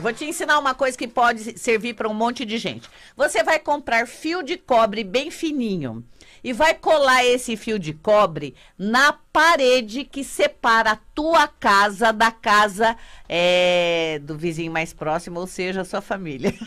Vou te ensinar uma coisa que pode servir para um monte de gente. Você vai comprar fio de cobre bem fininho e vai colar esse fio de cobre na parede que separa a tua casa da casa é, do vizinho mais próximo, ou seja, a sua família.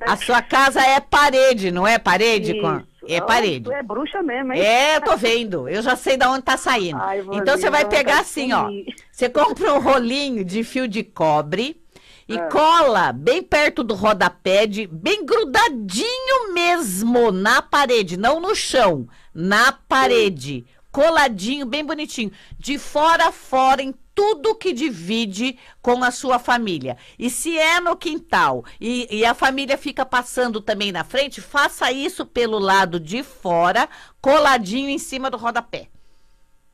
A sua casa é parede, não é parede? Com... É Ah, parede. É bruxa mesmo, hein? É, eu tô vendo. Eu já sei de onde tá saindo. Ai, então você vai Valinha, pegar assim, ó. Você compra um rolinho de fio de cobre e Ah. cola bem perto do rodapé, de, bem grudadinho mesmo na parede, não no chão, na parede. Coladinho, bem bonitinho. De fora a fora, em tudo que divide com a sua família. E se é no quintal e, e a família fica passando também na frente, faça isso pelo lado de fora, coladinho em cima do rodapé.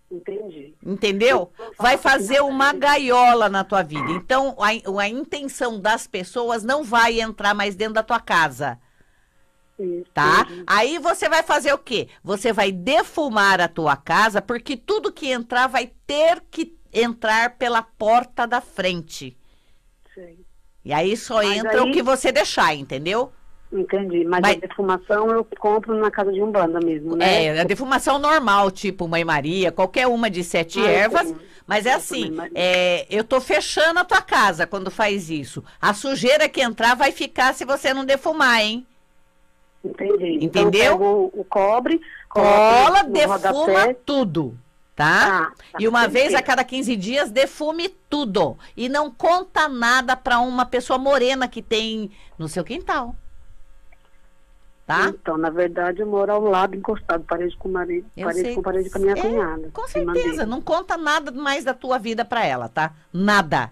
Entendi. Entendeu? Vai fazer uma gaiola na tua vida. Então, a, a intenção das pessoas não vai entrar mais dentro da tua casa, Isso, tá? Aí você vai fazer o quê? Você vai defumar a tua casa, porque tudo que entrar vai ter que entrar pela porta da frente. Sei. E aí só Mas entra o aí- que você deixar, entendeu? Entendi. Mas, Mas- a defumação eu compro na casa de Umbanda mesmo, né? É, a defumação normal, tipo Mãe Maria, qualquer uma de sete Ah, eu ervas. Mas é Eu assim, mas- é, eu tô fechando a tua casa quando faz isso. A sujeira que entrar vai ficar se você não defumar, hein? Entendi. Entendeu? Então, eu pego o cobre, Cola, defuma rodapé. tudo, tá? Ah, tá, e uma vez a cada 15 dias, defume tudo. E não conta nada pra uma pessoa morena que tem no seu quintal. Tá? Então, na verdade, eu moro ao lado, encostado, parede com marido, Eu parede sei. com parede com a minha É, cunhada. Com certeza, não conta nada mais da tua vida pra ela, tá? Nada.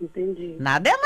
Entendi. Nada é